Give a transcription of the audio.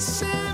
the same.